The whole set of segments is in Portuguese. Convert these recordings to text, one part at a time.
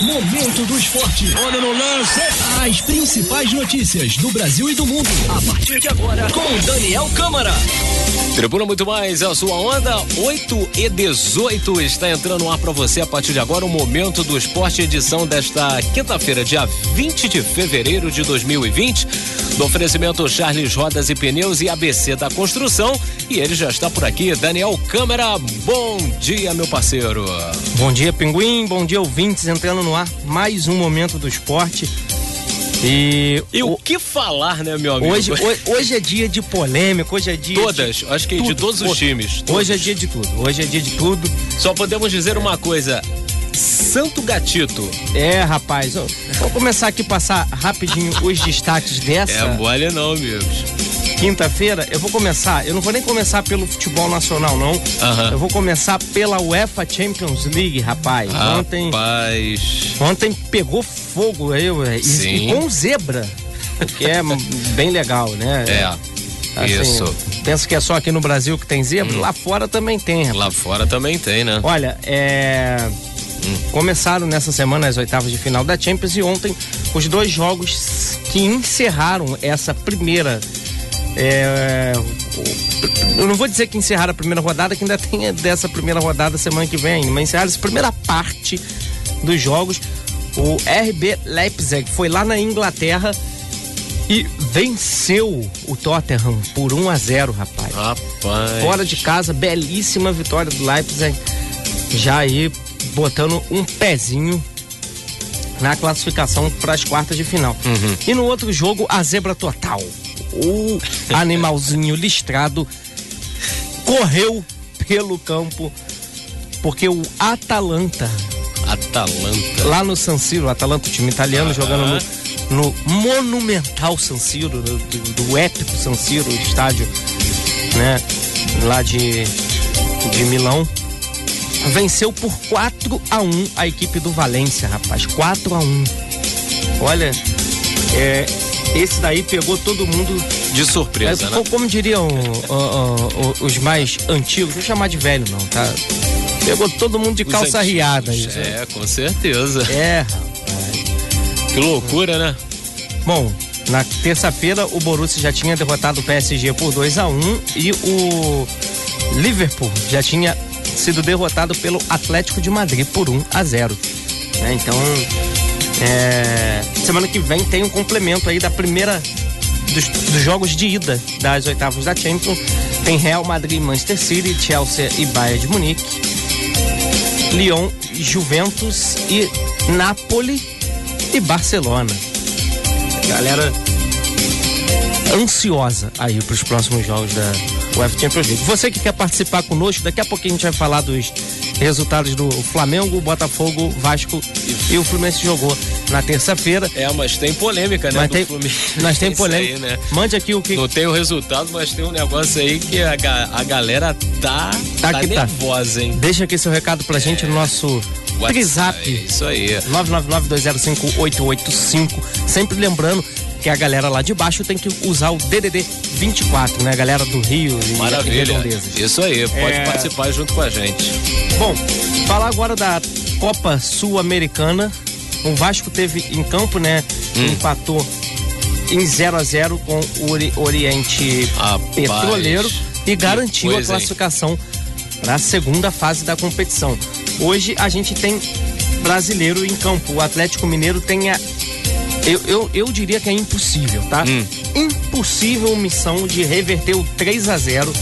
Momento do Esporte. Olha no lance. As principais notícias do Brasil e do mundo. A partir de agora, com Daniel Câmara. Tribuna Muito Mais, é a sua onda 8 e 18 está entrando no ar para você a partir de agora o Momento do Esporte, edição desta quinta-feira, dia 20 de fevereiro de 2020. Do oferecimento Charles Rodas e Pneus e ABC da Construção. E ele já está por aqui, Daniel Câmara. Bom dia, meu parceiro. Bom dia, Pinguim. Bom dia, ouvintes. Entrando no ar mais um Momento do Esporte. E, e o, o que falar, né, meu amigo? Hoje, hoje, hoje, é dia de polêmica, hoje é dia Todas, de acho que tudo, de todos os times. Todos. Hoje é dia de tudo, hoje é dia de tudo. Só podemos dizer uma coisa, Santo Gatito. É, rapaz, vou começar aqui a passar rapidinho os destaques dessa. É mole não, amigos. Quinta-feira, eu vou começar, eu não vou nem começar pelo futebol nacional, não. Uhum. Eu vou começar pela UEFA Champions League, rapaz. Rapaz. Ontem. Ontem pegou fogo aí, e, e com zebra. Que é bem legal, né? É. Assim, Isso. Penso que é só aqui no Brasil que tem zebra, hum. lá fora também tem. Rapaz. Lá fora também tem, né? Olha, é. Hum. Começaram nessa semana as oitavas de final da Champions e ontem os dois jogos que encerraram essa primeira. É, eu não vou dizer que encerraram a primeira rodada, que ainda tem dessa primeira rodada semana que vem mas encerraram essa primeira parte dos jogos. O RB Leipzig foi lá na Inglaterra e venceu o Tottenham por 1 a 0, rapaz. Rapaz. Fora de casa, belíssima vitória do Leipzig. Já aí botando um pezinho na classificação para as quartas de final. Uhum. E no outro jogo, a zebra total. O animalzinho listrado correu pelo campo porque o Atalanta Atalanta. Lá no San Siro, Atalanta, o time italiano, Ah. jogando no, no monumental San Siro, do, do, do épico San Siro, estádio, né? Lá de, de Milão. Venceu por 4 a 1 a equipe do Valência, rapaz. 4 a 1 Olha, é, esse daí pegou todo mundo. De surpresa, é, né? Como diriam ó, ó, ó, os mais antigos, não vou chamar de velho, não, tá? Pegou todo mundo de Os calça antigos. riada. isso. É, com certeza. É, rapaz. Que loucura, né? Bom, na terça-feira o Borussia já tinha derrotado o PSG por 2 a 1 e o Liverpool já tinha sido derrotado pelo Atlético de Madrid por 1 a 0. né? Então, é, semana que vem tem um complemento aí da primeira dos, dos jogos de ida das oitavas da Champions. Tem Real Madrid, Manchester City, Chelsea e Bayern de Munique. Lyon, Juventus e Napoli e Barcelona. Galera ansiosa aí para os próximos jogos da UEFA Champions League. Você que quer participar conosco, daqui a pouquinho a gente vai falar dos resultados do Flamengo, Botafogo, Vasco e o Fluminense jogou na terça-feira. É, mas tem polêmica, né? Mas tem- Fluminense. nós tem Isso polêmica. aí, né? Mande aqui o que Não tem o resultado, mas tem um negócio aí que a, a galera tá, Tá tá tá. nervosa, hein? deixa aqui seu recado pra gente no nosso WhatsApp, Trizap. Isso aí. 999-205-885. Sempre lembrando que a galera lá de baixo tem que usar o DDD 24, né? A galera do Rio e Maravilha. redondezas. Isso aí, pode É. participar junto com a gente. Bom, falar agora da Copa Sul-Americana. O Vasco teve em campo, né? Hum. Empatou em 0 a 0 com o Ori- Oriente Rapaz, Petroleiro e garantiu coisa, a classificação para a segunda fase da competição. Hoje a gente tem brasileiro em campo. O Atlético Mineiro tem a. Eu, eu, eu diria que é impossível, tá? Hum. Impossível missão de reverter o 3 a 0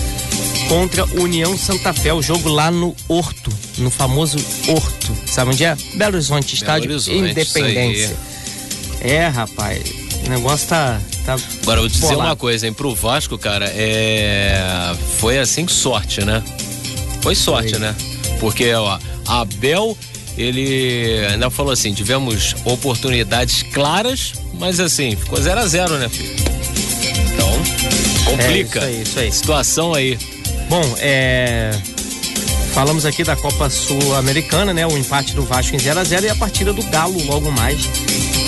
contra União Santa Fé, o jogo lá no Horto, no famoso Horto. Sabe onde é? Belo Horizonte, estádio Horizonte, Independência. É, rapaz, o negócio tá. tá Agora, eu vou te dizer uma coisa, hein? Pro Vasco, cara, é. Foi assim sorte, né? Foi sorte, Foi. né? Porque, ó, Abel, ele ainda falou assim: tivemos oportunidades claras, mas assim, ficou 0 a 0 né, filho? Então, complica. É, isso aí, isso aí. Situação aí. Bom, é. Falamos aqui da Copa Sul-Americana, né? O empate do Vasco em 0 a 0 e a partida do Galo logo mais.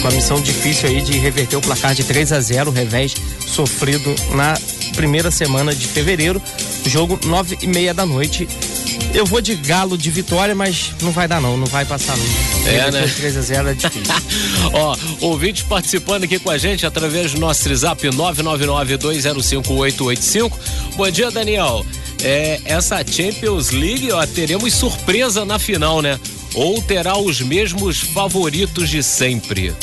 Com a missão difícil aí de reverter o placar de 3 a 0 o revés sofrido na primeira semana de fevereiro. Jogo nove e meia da noite. Eu vou de Galo de vitória, mas não vai dar não, não vai passar não. É, né? 3 a 0 é difícil. Ó, ouvintes participando aqui com a gente através do nosso WhatsApp 999-205-885. Bom dia, Daniel. É, essa Champions League, ó, teremos surpresa na final, né? Ou terá os mesmos favoritos de sempre?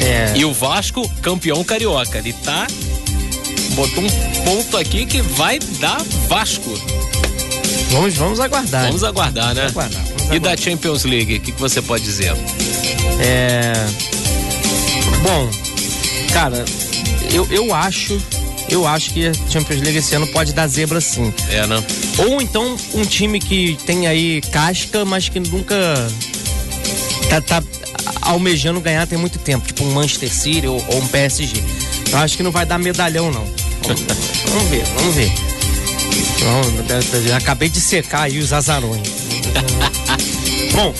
É. E o Vasco, campeão carioca. Ele tá. Botou um ponto aqui que vai dar Vasco. Vamos, vamos aguardar. Vamos aguardar, né? Vamos aguardar, vamos E aguardar. da Champions League, o que, que você pode dizer? É. Bom, cara, eu, eu acho. Eu acho que a Champions League esse ano pode dar zebra sim. É, né? Ou então um time que tem aí casca, mas que nunca tá, tá almejando ganhar tem muito tempo, tipo um Manchester City ou, ou um PSG. Eu acho que não vai dar medalhão, não. Vamos, vamos ver, vamos ver. Acabei de secar aí os azarões. Bom,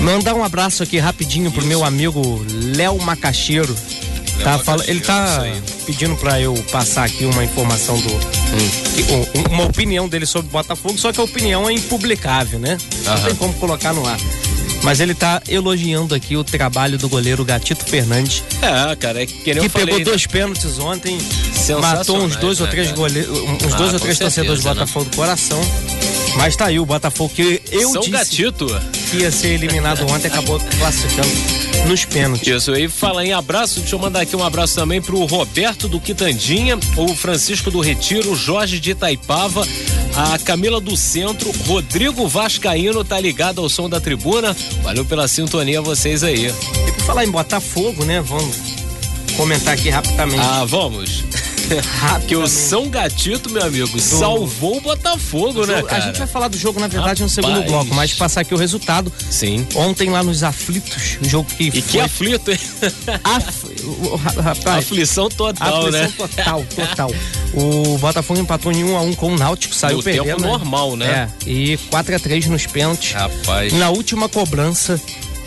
mandar um abraço aqui rapidinho pro meu amigo Léo Macaxeiro. Tá, fala, ele tá isso pedindo pra eu passar aqui uma informação do. que- um- uma opinião dele sobre Botafogo, só que a opinião é impublicável, né? Não tem como colocar no ar. Mas ele tá elogiando aqui o trabalho do goleiro Gatito Fernandes, É, cara, é que que falei, pegou né? dois pênaltis ontem, matou uns dois ou né, três cara? goleiros, uns Ah, dois ou três torcedores do né? Botafogo do coração. Mas tá aí o Botafogo que eu São disse Gatito. que ia ser eliminado ontem, acabou classificando nos pênaltis. Isso, e falar em abraço, deixa eu mandar aqui um abraço também pro Roberto do Quitandinha, o Francisco do Retiro, o Jorge de Itaipava, a Camila do Centro, Rodrigo Vascaíno tá ligado ao som da tribuna. Valeu pela sintonia vocês aí. E por falar em Botafogo, né? Vamos comentar aqui rapidamente. Ah, vamos. Que o. São Gatito, meu amigo, salvou o Botafogo, né, a cara? gente vai falar do jogo, na verdade, no segundo Rapaz. bloco, mas passar aqui o resultado. Sim. Ontem lá nos aflitos, o jogo que E que foi aflito, hein? af... rapaz, Aflição total, aflição né? total, total. O Botafogo empatou em 1 a 1 com o Náutico, saiu No perdendo. tempo né? normal, né? É, e 4 a 3 nos pênaltis. Rapaz. Na última cobrança,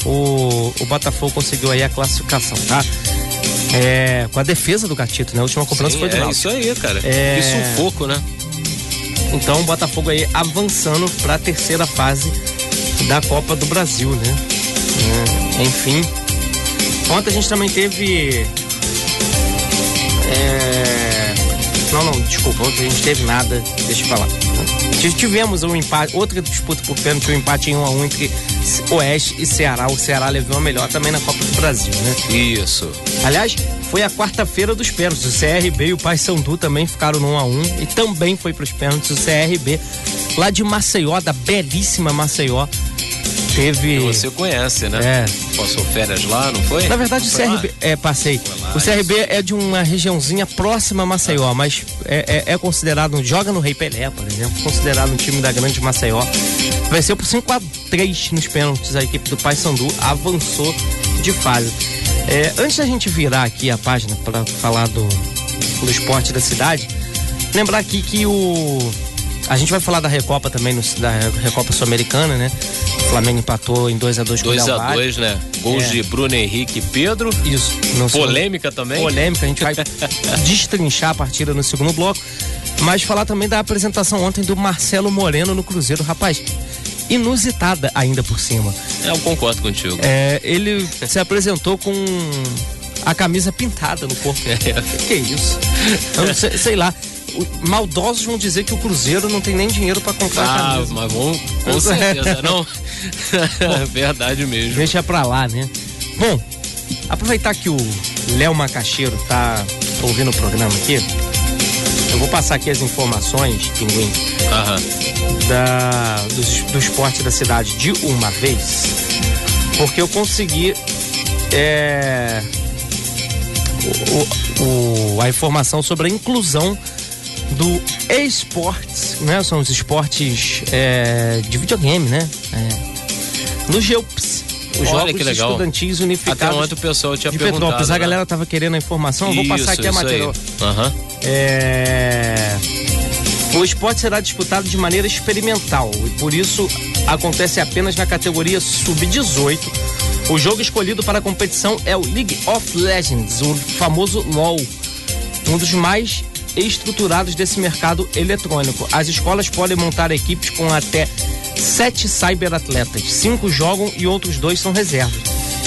o, o Botafogo conseguiu aí a classificação, tá? É, com a defesa do Gatito, né? A última cobrança Sim, foi do é Náutico. isso aí, cara. É. Que sufoco, né? Então o Botafogo aí avançando para a terceira fase da Copa do Brasil, né? É, enfim. Ontem a gente também teve. é, Não, não, desculpa, ontem a gente teve nada, deixa eu falar. Tive- Tivemos um empate, outra disputa por pênalti, um empate em 1 a 1 entre Oeste e Ceará. O Ceará levou a melhor também na Copa do Brasil, né? Isso. Aliás, foi a quarta-feira dos pênaltis. O CRB e o Paysandu também ficaram no 1 a 1 e também foi para os pênaltis. O CRB, lá de Maceió, da belíssima Maceió, teve. Você conhece, né? É. Passou férias lá, não foi? Na verdade, o Foi lá? CRB. É, passei. lá, O CRB é de uma regiãozinha próxima a Maceió, mas é, é- é considerado. Joga no Rei Pelé, por exemplo, considerado um time da grande Maceió. Venceu por 5 a 3 nos pênaltis. A equipe do Paysandu avançou de fase. É, antes da gente virar aqui a página para falar do, do esporte da cidade, lembrar aqui que o. A gente vai falar da Recopa também, no- da Recopa Sul-Americana, né? O Flamengo empatou em 2 a 2 com o 2 Del a Valle. 2 né? Gols É. de Bruno Henrique e Pedro. Isso. no segundo- Polêmica também. polêmica, a gente vai destrinchar a partida no segundo bloco, mas falar também da apresentação ontem do Marcelo Moreno no Cruzeiro, rapaz, inusitada ainda por cima. É, eu concordo contigo. É, ele se apresentou com a camisa pintada no corpo. Que isso? Eu sei, sei lá. Maldosos vão dizer que o Cruzeiro não tem nem dinheiro para comprar Ah, camisa. mas vamos, com certeza, não? Verdade mesmo. Deixa pra lá, né? Bom, aproveitar que o Léo Macaxeiro tá ouvindo o programa aqui, eu vou passar aqui as informações, Pinguim, da, do, do esporte da cidade de uma vez, porque eu consegui é, o- o- a informação sobre a inclusão do esportes, né? São os esportes é, de videogame, né? É, no GEUPS, os Olha Jogos que legal. Estudantis Até Unificados ontem o pessoal tinha de. Petrópolis. A né? galera tava querendo a informação, eu vou passar aqui a matéria. Aham. É, O esporte será disputado de maneira experimental e por isso acontece apenas na categoria sub-18. O jogo escolhido para a competição é o League of Legends, o famoso LoL, um dos mais estruturados desse mercado eletrônico. As escolas podem montar equipes com até sete cyberatletas. Cinco jogam e outros dois são reservas.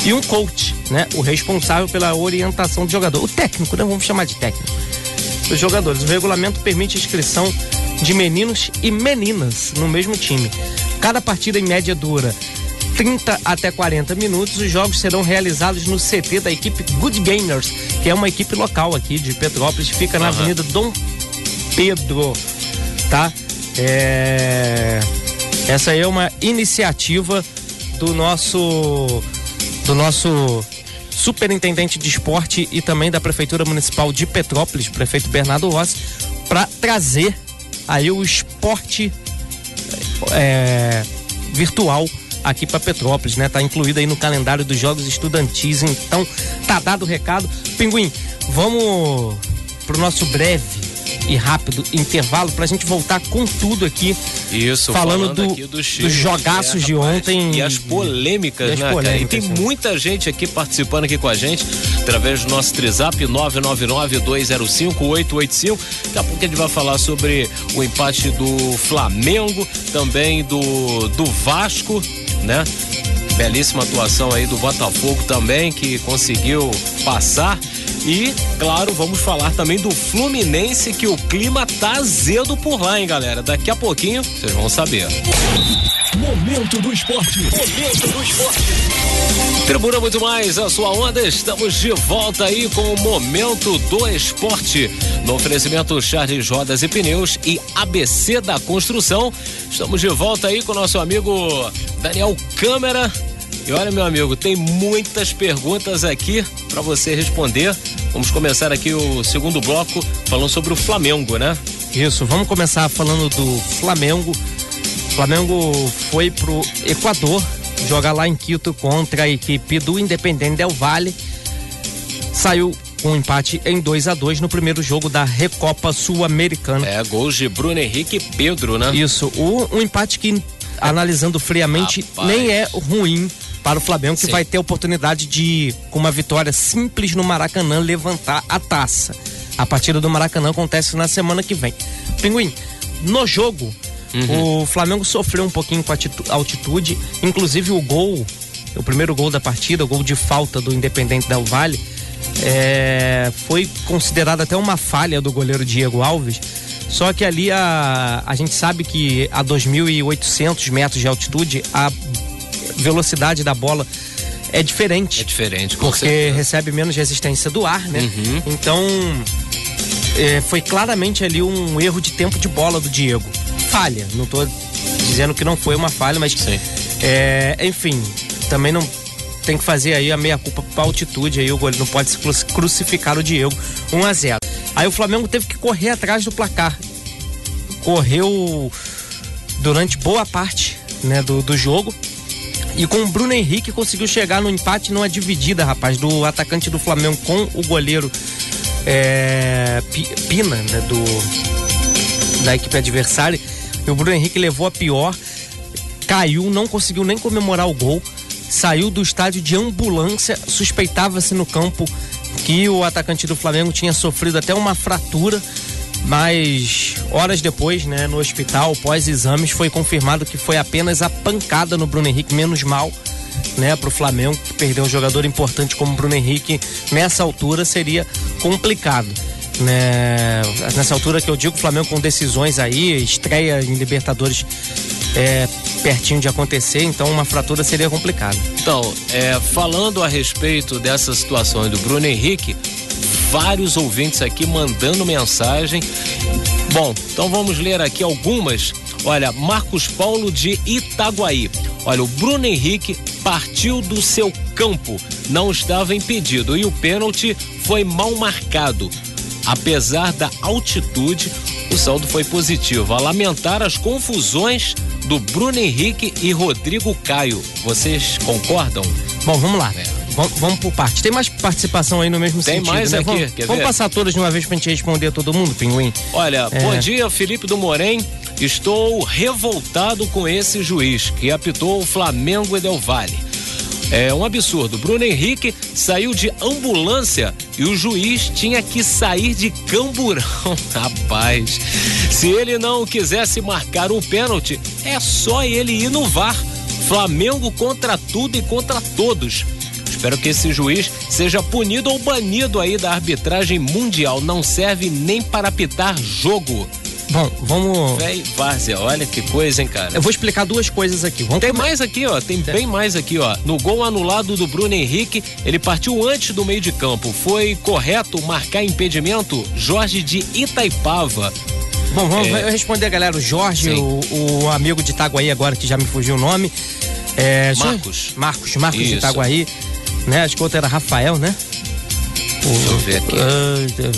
E um coach, né? O responsável pela orientação do jogador. O técnico, né? Vamos chamar de técnico. Dos jogadores. O regulamento permite inscrição de meninos e meninas no mesmo time. Cada partida em média dura 30 até 40 minutos. Os jogos serão realizados no CT da equipe Good Gamers, que é uma equipe local aqui de Petrópolis, fica na uhum. Avenida Dom Pedro, tá? É... Essa aí é uma iniciativa do nosso do nosso superintendente de esporte e também da prefeitura municipal de Petrópolis, prefeito Bernardo Rossi, para trazer aí o esporte é, virtual aqui para Petrópolis, né? Tá incluído aí no calendário dos jogos estudantis. Então, tá dado o recado. Pinguim, vamos pro nosso breve e rápido intervalo para a gente voltar com tudo aqui. Isso, falando, falando do, dos, dos jogaços é, de ontem. E as polêmicas, e as né, polêmicas? E tem sim. muita gente aqui participando aqui com a gente, através do nosso Trizap 999-205-885. Daqui a pouco a gente vai falar sobre o empate do Flamengo, também do, do Vasco, né? Belíssima atuação aí do Botafogo também, que conseguiu passar. E, claro, vamos falar também do Fluminense, que o clima tá azedo por lá, hein, galera? Daqui a pouquinho vocês vão saber. Momento do esporte. Momento do esporte. Tribuna muito mais, a sua onda. Estamos de volta aí com o Momento do Esporte. No oferecimento Charles Rodas e Pneus e ABC da Construção. Estamos de volta aí com o nosso amigo Daniel Câmara e olha, meu amigo, tem muitas perguntas aqui para você responder. Vamos começar aqui o segundo bloco falando sobre o Flamengo, né? Isso, vamos começar falando do Flamengo. O Flamengo foi pro Equador jogar lá em Quito contra a equipe do Independente Del Valle. Saiu com um empate em 2 a 2 no primeiro jogo da Recopa Sul-Americana. É, gols de Bruno Henrique e Pedro, né? Isso, o, um empate que, analisando friamente, Rapaz. nem é ruim para o Flamengo, que Sim. vai ter oportunidade de, com uma vitória simples no Maracanã, levantar a taça. A partida do Maracanã acontece na semana que vem. Pinguim, no jogo, uhum. o Flamengo sofreu um pouquinho com a altitude, inclusive o gol, o primeiro gol da partida, o gol de falta do Independente Del Vale, é, foi considerado até uma falha do goleiro Diego Alves. Só que ali a, a gente sabe que a 2.800 metros de altitude a velocidade da bola é diferente. É diferente, porque certeza. recebe menos resistência do ar, né? Uhum. Então é, foi claramente ali um erro de tempo de bola do Diego. Falha, não estou dizendo que não foi uma falha, mas é, enfim, também não tem que fazer aí a meia culpa para altitude aí o goleiro não pode crucificar o Diego 1 a 0. Aí o Flamengo teve que correr atrás do placar. Correu durante boa parte, né, do, do jogo e com o Bruno Henrique conseguiu chegar no empate numa dividida, rapaz, do atacante do Flamengo com o goleiro é, Pina, né, do, da equipe adversária. E o Bruno Henrique levou a pior, caiu, não conseguiu nem comemorar o gol, saiu do estádio de ambulância, suspeitava-se no campo que o atacante do Flamengo tinha sofrido até uma fratura mas horas depois, né, no hospital, pós-exames, foi confirmado que foi apenas a pancada no Bruno Henrique, menos mal, né, para o Flamengo, que perdeu um jogador importante como Bruno Henrique nessa altura seria complicado. Né? Nessa altura que eu digo, o Flamengo com decisões aí, estreia em Libertadores é, pertinho de acontecer, então uma fratura seria complicada. Então, é, falando a respeito dessa situação do Bruno Henrique, vários ouvintes aqui mandando mensagem. Bom, então vamos ler aqui algumas. Olha, Marcos Paulo de Itaguaí. Olha, o Bruno Henrique partiu do seu campo, não estava impedido e o pênalti foi mal marcado. Apesar da altitude, o saldo foi positivo. A lamentar as confusões do Bruno Henrique e Rodrigo Caio. Vocês concordam? Bom, vamos lá. É. Vamos, vamos por parte. Tem mais participação aí no mesmo Tem sentido. Tem mais né? aqui. Vamos, vamos passar todas de uma vez pra gente responder a todo mundo, Pinguim? Olha, é... bom dia, Felipe do Morém. Estou revoltado com esse juiz que apitou o Flamengo e Del Valle. É um absurdo. Bruno Henrique saiu de ambulância e o juiz tinha que sair de camburão. Rapaz, se ele não quisesse marcar o pênalti, é só ele ir no VAR. Flamengo contra tudo e contra todos. Espero que esse juiz seja punido ou banido aí da arbitragem mundial. Não serve nem para apitar jogo. Bom, vamos. Véi, Várzea, olha que coisa, hein, cara. Eu vou explicar duas coisas aqui. Vamos Tem come- mais aqui, ó. Tem bem mais aqui, ó. No gol anulado do Bruno Henrique, ele partiu antes do meio de campo. Foi correto marcar impedimento? Jorge de Itaipava. Bom, vamos É. responder galera. O Jorge, o, o amigo de Itaguaí agora, que já me fugiu o nome. É, Marcos. Marcos, Marcos de Isso. Itaguaí. Né? Acho que o outro era Rafael, né? Deixa eu ver aqui.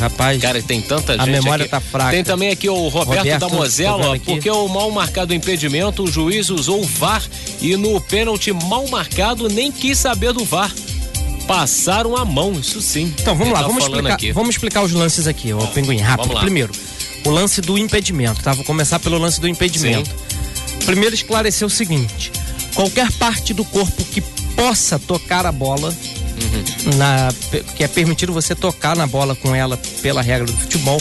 Rapaz. Cara, tem tanta gente. memória aqui. tá fraca. Tem também aqui o Roberto, Roberto, da Mozela, porque o mal marcado impedimento, o juiz usou o VAR e no pênalti mal marcado nem quis saber do VAR. Passaram a mão, isso sim. Então vamos Ele lá, tá vamos explicar, aqui. vamos explicar os lances aqui, ó, Pinguim, rápido. Primeiro, o lance do impedimento, tá? Vou começar pelo lance do impedimento. Primeiro esclarecer o seguinte: qualquer parte do corpo que possa tocar a bola, Uhum. na, que é permitido você tocar na bola com ela pela regra do futebol,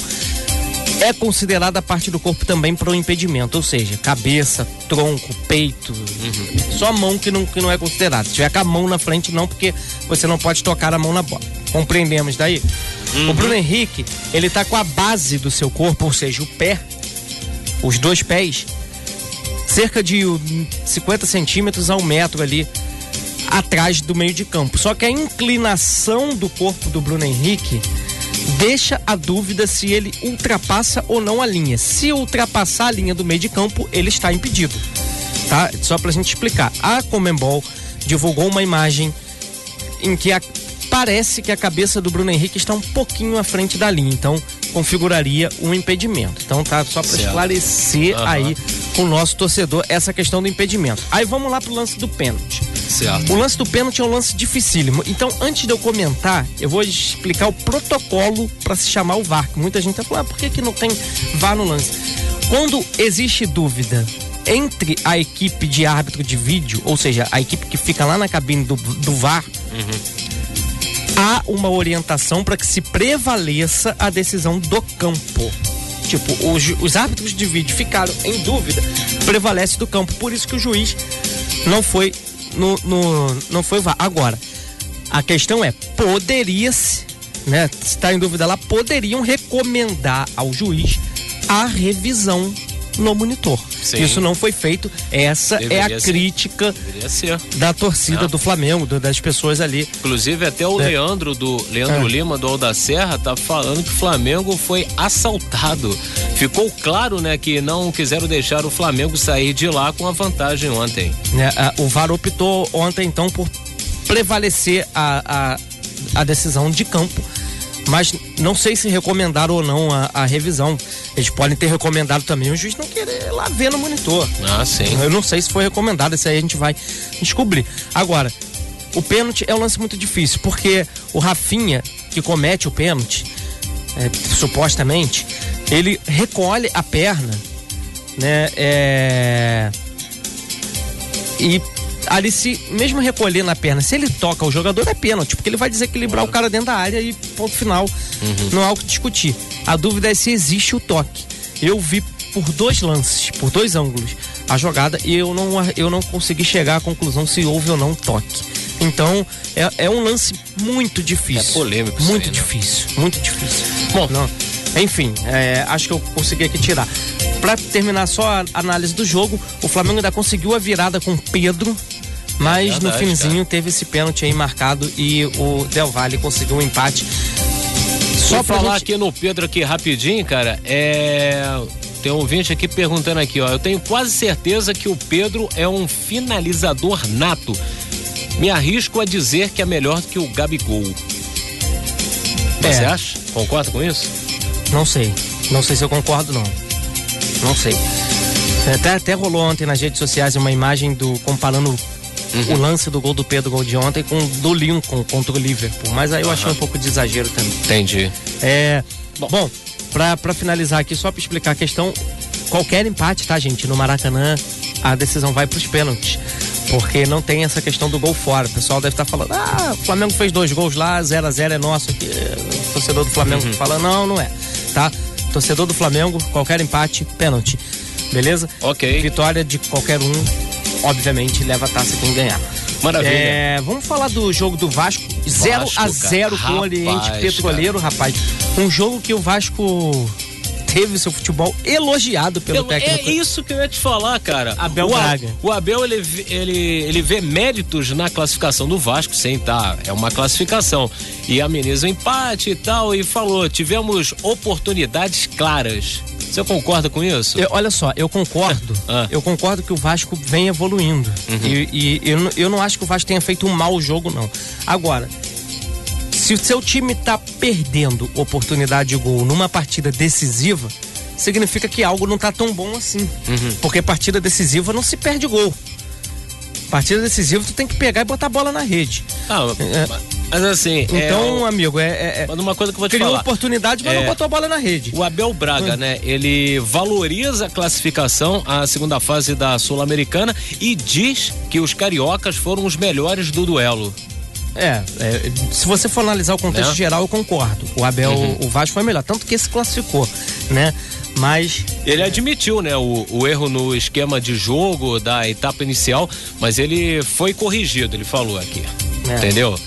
é considerada parte do corpo também para o impedimento, ou seja, cabeça, tronco, peito, Uhum. só a mão que não, que não é considerado. Se tiver com a mão na frente, não, porque você não pode tocar a mão na bola. Compreendemos daí? O Bruno Henrique, ele tá com a base do seu corpo, ou seja, o pé, os dois pés, cerca de uh, 50 centímetros a um metro ali atrás do meio de campo. Só que a inclinação do corpo do Bruno Henrique deixa a dúvida se ele ultrapassa ou não a linha. Se ultrapassar a linha do meio de campo, ele está impedido. Tá? Só pra gente explicar. A Comembol divulgou uma imagem em que a- parece que a cabeça do Bruno Henrique está um pouquinho à frente da linha, então configuraria um impedimento. Então tá só para esclarecer Aham. aí com o nosso torcedor essa questão do impedimento. Aí vamos lá pro lance do pênalti. Certo. O lance do pênalti é um lance dificílimo. Então, antes de eu comentar, eu vou explicar o protocolo para se chamar o VAR. Muita gente tá falando, ah, por que, que não tem VAR no lance? Quando existe dúvida entre a equipe de árbitro de vídeo, ou seja, a equipe que fica lá na cabine do, do VAR, há uma orientação para que se prevaleça a decisão do campo. Tipo, os, os árbitros de vídeo ficaram em dúvida, prevalece do campo. Por isso que o juiz não foi no, no não foi VAR. Agora, a questão é, poderia-se, né? Se está em dúvida lá, poderiam recomendar ao juiz a revisão no monitor. Sim. Isso não foi feito. Essa é Deveria a ser. crítica da torcida Ah. do Flamengo, do- das pessoas ali. Inclusive, até o É. Leandro do Leandro É. Lima do Alda Serra tá falando que o Flamengo foi assaltado. Ficou claro, né, que não quiseram deixar o Flamengo sair de lá com a vantagem ontem. né? A- O VAR optou ontem, então, por prevalecer a, a, a decisão de campo. Mas não sei se recomendaram ou não a, a revisão. Eles podem ter recomendado também o juiz não querer lá ver no monitor. Ah, sim. Eu não sei se foi recomendado, isso aí a gente vai descobrir. Agora, o pênalti é um lance muito difícil, porque o Rafinha, que comete o pênalti, é, supostamente, ele recolhe a perna, né? é, e ali se, mesmo recolhendo a perna, se ele toca o jogador é pênalti, porque ele vai desequilibrar o cara dentro da área e ponto final. Não há o que discutir. A dúvida é se existe o toque. Eu vi por dois lances, por dois ângulos, a jogada e eu não, eu não consegui chegar à conclusão se houve ou não toque. Então, é, é um lance muito difícil. É polêmico Muito aí, né? difícil, muito difícil. Bom. não. Enfim, é, acho que eu consegui aqui tirar. Pra terminar só a análise do jogo, o Flamengo ainda conseguiu a virada com o Pedro, mas no finzinho teve esse pênalti aí marcado e o Del Valle conseguiu um empate. Só pra falar gente- aqui no Pedro aqui rapidinho, cara, é. Tem um ouvinte aqui perguntando aqui, ó. Eu tenho quase certeza que o Pedro é um finalizador nato. Me arrisco a dizer que é melhor do que o Gabigol. Você É. acha? Concorda com isso? Não sei. Não sei se eu concordo, não. Não sei. Até, até rolou ontem nas redes sociais uma imagem do comparando o lance do gol do Pedro gol de ontem com o do Lincoln contra o Liverpool. Mas aí eu achei um pouco de exagero também. Entendi. É. Bom, pra, pra finalizar aqui, só pra explicar a questão, qualquer empate, tá, gente? No Maracanã, a decisão vai pros pênaltis. Porque não tem essa questão do gol fora. O pessoal deve estar falando, ah, o Flamengo fez dois gols lá, 0 a 0 é nosso aqui. O torcedor do Flamengo uhum. fala, não, não é. Tá? Torcedor do Flamengo, qualquer empate, pênalti. Beleza? Ok. Vitória de qualquer um, obviamente, leva a taça quem ganhar. Maravilha. É, vamos falar do jogo do Vasco, 0 a 0 com o Oriente Petroleiro, cara. rapaz. Um jogo que o Vasco teve seu futebol elogiado pelo eu, técnico. É isso que eu ia te falar, cara. Abel o, Braga. O Abel, ele, ele, ele vê méritos na classificação do Vasco, sem tá, é uma classificação. E ameniza o empate e tal, e falou, tivemos oportunidades claras. Você concorda com isso? Eu, olha só, eu concordo. ah. Eu concordo que o Vasco vem evoluindo. Uhum. E, e eu, eu não acho que o Vasco tenha feito um mau jogo, não. Agora, se o seu time está perdendo oportunidade de gol numa partida decisiva, significa que algo não está tão bom assim. Uhum. Porque partida decisiva não se perde gol. Partida decisiva tu tem que pegar e botar a bola na rede. Ah, é, mas assim. É então, é, amigo, é, é, é. uma coisa que eu vou te criou falar. oportunidade, mas não é, botou a bola na rede. O Abel Braga, né? Ele valoriza a classificação, a segunda fase da Sul-Americana e diz que os cariocas foram os melhores do duelo. É, é, se você for analisar o contexto é. geral, eu concordo. O Abel, uhum. o Vasco foi melhor, tanto que se classificou, né? Mas. Ele admitiu, né, o, o, erro no esquema de jogo da etapa inicial, mas ele foi corrigido, ele falou aqui. É. Entendeu?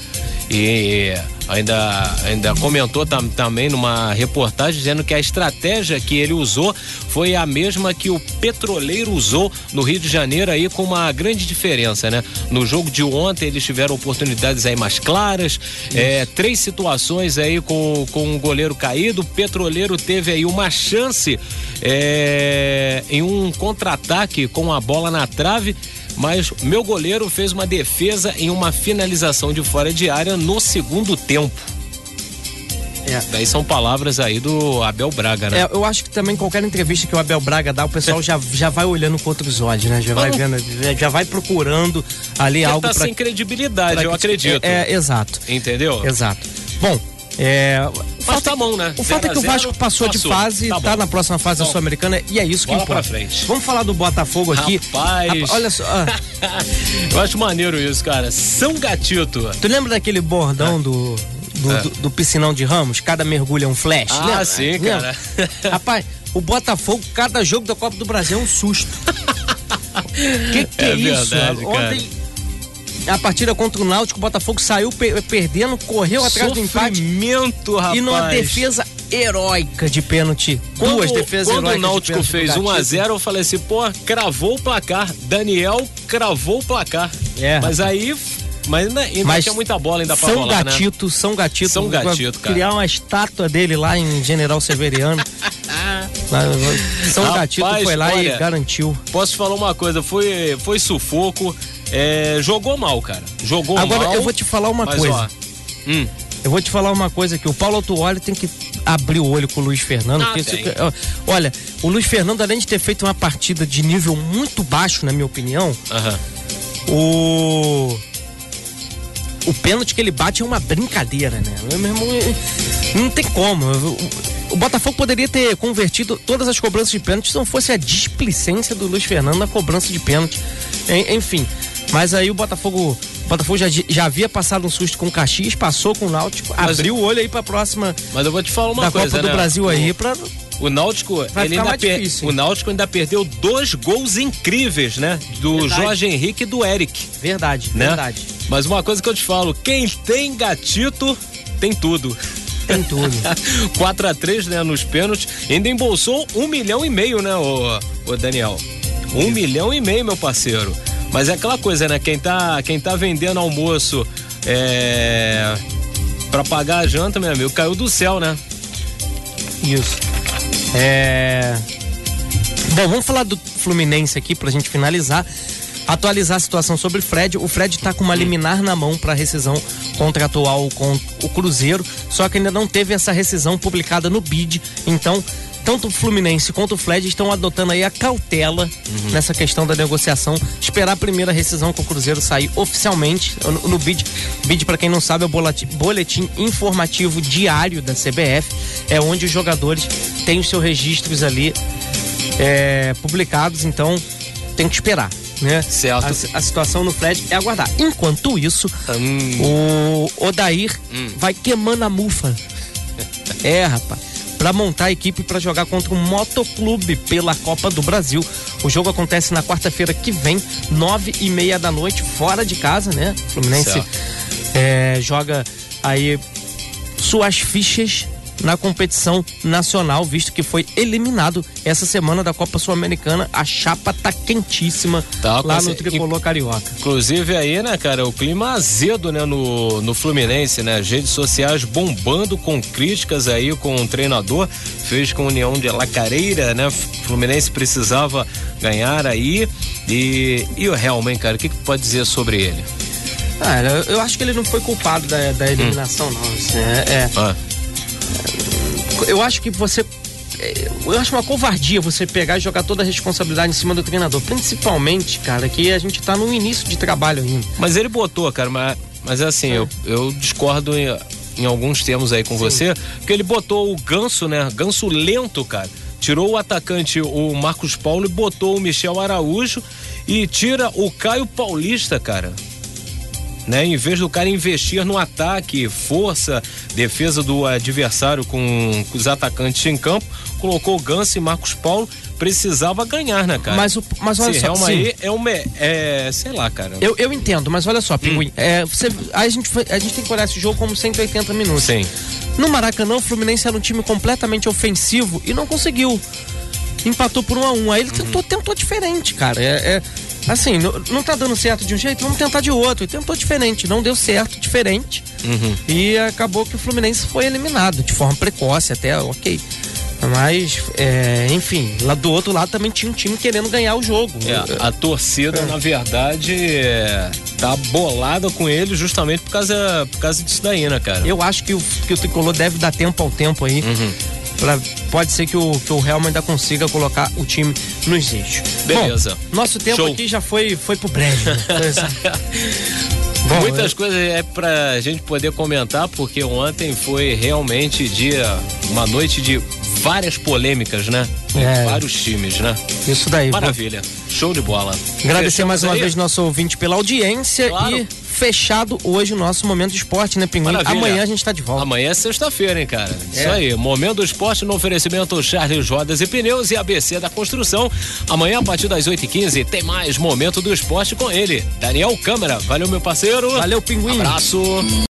E ainda, ainda comentou tam, também numa reportagem dizendo que a estratégia que ele usou foi a mesma que o petroleiro usou no Rio de Janeiro aí com uma grande diferença, né? No jogo de ontem eles tiveram oportunidades aí mais claras, é, três situações aí com, com o goleiro caído, o petroleiro teve aí uma chance é, em um contra-ataque com a bola na trave mas meu goleiro fez uma defesa em uma finalização de fora de área no segundo tempo. É. Daí são palavras aí do Abel Braga, né? É, eu acho que também qualquer entrevista que o Abel Braga dá, o pessoal já, já vai olhando com outros olhos, né? Já vai vendo, já vai procurando ali Ele algo. Tá pra, sem credibilidade, eu acredito. É, é, exato. Entendeu? Exato. Bom, é, Mas tá bom, né? O fato é que o Vasco passou, passou. de fase, tá, tá na próxima fase da Sul-Americana e é isso que Bola importa. Pra frente. Vamos falar do Botafogo aqui. Rapaz. olha só. Ah. Eu acho maneiro isso, cara. São Gatito. Tu lembra daquele bordão ah. do, do, é. do, do, piscinão de Ramos? Cada mergulho é um flash. Ah, lembra? sim, lembra? cara. Rapaz, o Botafogo, cada jogo da Copa do Brasil é um susto. que que é, é isso? Verdade, Ontem a partida contra o Náutico, o Botafogo saiu per perdendo, correu atrás do empate. rapaz. E numa defesa heróica de pênalti. Quando, Duas defesas quando heróicas. Quando o Náutico fez 1 a 0 eu falei assim, pô, cravou o placar. Daniel cravou o placar. É. Mas aí mas ainda, ainda Mas tinha muita bola ainda pra São rolar, né? Gatito, né? São Gatito. São Gatito, cara. Criar uma estátua dele lá em General Severiano. São Rapaz, Gatito foi lá olha, e garantiu. Posso te falar uma coisa, foi, foi sufoco. É, jogou mal, cara. Jogou Agora, mal. Agora eu vou te falar uma mas, coisa. Ó, hum. Eu vou te falar uma coisa que o Paulo Autuoli tem que abrir o olho com o Luiz Fernando. Ah, isso, olha, o Luiz Fernando, além de ter feito uma partida de nível muito baixo, na minha opinião, uhum. o. O pênalti que ele bate é uma brincadeira, né? Meu irmão, não tem como. O Botafogo poderia ter convertido todas as cobranças de pênalti se não fosse a displicência do Luiz Fernando na cobrança de pênalti. Enfim, mas aí o Botafogo. O Botafogo já, já havia passado um susto com o Caxias, passou com o Náutico, mas, abriu o olho aí pra próxima. Mas eu vou te falar uma da coisa. Copa né? do Brasil aí pra. O Náutico, ele ainda per... o Náutico ainda perdeu dois gols incríveis, né? Do verdade. Jorge Henrique e do Eric. Verdade, né? verdade. Mas uma coisa que eu te falo, quem tem gatito, tem tudo. Tem tudo. 4 a 3 né, nos pênaltis. Ainda embolsou um milhão e meio, né, o, o Daniel? Um milhão e meio, meu parceiro. Mas é aquela coisa, né? Quem tá, quem tá vendendo almoço é, para pagar a janta, meu amigo, caiu do céu, né? Isso. É. Bom, vamos falar do Fluminense aqui pra gente finalizar. Atualizar a situação sobre o Fred. O Fred está com uma liminar na mão para rescisão contratual com o Cruzeiro, só que ainda não teve essa rescisão publicada no BID. Então, tanto o Fluminense quanto o Fred estão adotando aí a cautela uhum. nessa questão da negociação, esperar a primeira rescisão com o Cruzeiro sair oficialmente no, no BID. BID, para quem não sabe, é o boletim, boletim informativo diário da CBF, é onde os jogadores têm os seus registros ali é, publicados, então tem que esperar. né? Certo. A, a situação no Fred é aguardar. Enquanto isso, Hum. o Odair Hum. vai queimando a mufa. é, rapaz. Pra montar a equipe para jogar contra o Motoclube pela Copa do Brasil. O jogo acontece na quarta-feira que vem, nove e meia da noite, fora de casa, né? O Fluminense é, joga aí suas fichas na competição nacional, visto que foi eliminado essa semana da Copa Sul-Americana. A chapa tá quentíssima Tá, lá no tricolor carioca. Inclusive aí, né, cara, o clima azedo, né, no, no Fluminense, né? As redes sociais bombando com críticas aí com o treinador, fez com a União de Lacareira, né? Fluminense precisava ganhar aí. E, e o Helman, cara, o que, que pode dizer sobre ele? Ah, eu, acho que ele não foi culpado da, da eliminação, não. assim, é- é, Ah, eu acho que você. é, Eu acho uma covardia você pegar e jogar toda a responsabilidade em cima do treinador. Principalmente, cara, que a gente tá no início de trabalho ainda. mas ele botou, cara, mas, mas assim, eu, eu discordo em, em alguns termos aí com você, porque ele botou o ganso, né? Ganso lento, cara. Tirou o atacante, o Marcos Paulo, e botou o Michel Araújo e tira o Caio Paulista, cara. Né? Em vez do cara investir no ataque, força, defesa do adversário com, com os atacantes em campo, colocou o Ganso e Marcos Paulo, precisava ganhar, né, cara? Mas, o, mas olha Esse só, aí é uma. É, sei lá, cara. eu, eu entendo, mas olha Hum. só, Pinguim. É, você, a, gente, a gente tem que olhar esse jogo como 180 minutos. Sim. No Maracanã, o Fluminense era um time completamente ofensivo e não conseguiu. Empatou por um a um. Aí ele tentou, tentou diferente, cara. É, é- assim, não, não tá dando certo de um jeito, vamos tentar de outro. E tentou diferente, não deu certo, diferente. Uhum. E acabou que o Fluminense foi eliminado de forma precoce, até ok. Mas, é, enfim, lá do outro lado também tinha um time querendo ganhar o jogo. É, a torcida, na verdade, é, tá bolada com ele justamente por causa, por causa disso daí, né, cara? Eu acho que o, que o tricolor deve dar tempo ao tempo aí. Uhum. Pra- pode ser que o, que o Helman ainda consiga colocar o time nos eixos. Beleza. Bom, nosso tempo Show. aqui já foi, foi pro brejo. né? Bom, Muitas coisas é pra gente poder comentar, porque ontem foi realmente dia, uma noite de várias polêmicas, né? É. vários times, né? Isso daí. Maravilha. Show de bola. Agradecer Fechamos mais uma aí? vez nosso ouvinte pela audiência Claro. e fechado hoje o nosso momento esporte, né, Pinguim? Maravilha. Amanhã a gente tá de volta. Amanhã é sexta-feira, hein, cara? É. Isso aí. Momento do esporte no oferecimento Charles Rodas e Pneus e ABC da Construção. Amanhã, a partir das 8h15, tem mais Momento do Esporte com ele, Daniel Câmara. Valeu, meu parceiro. Valeu, Pinguim. Abraço.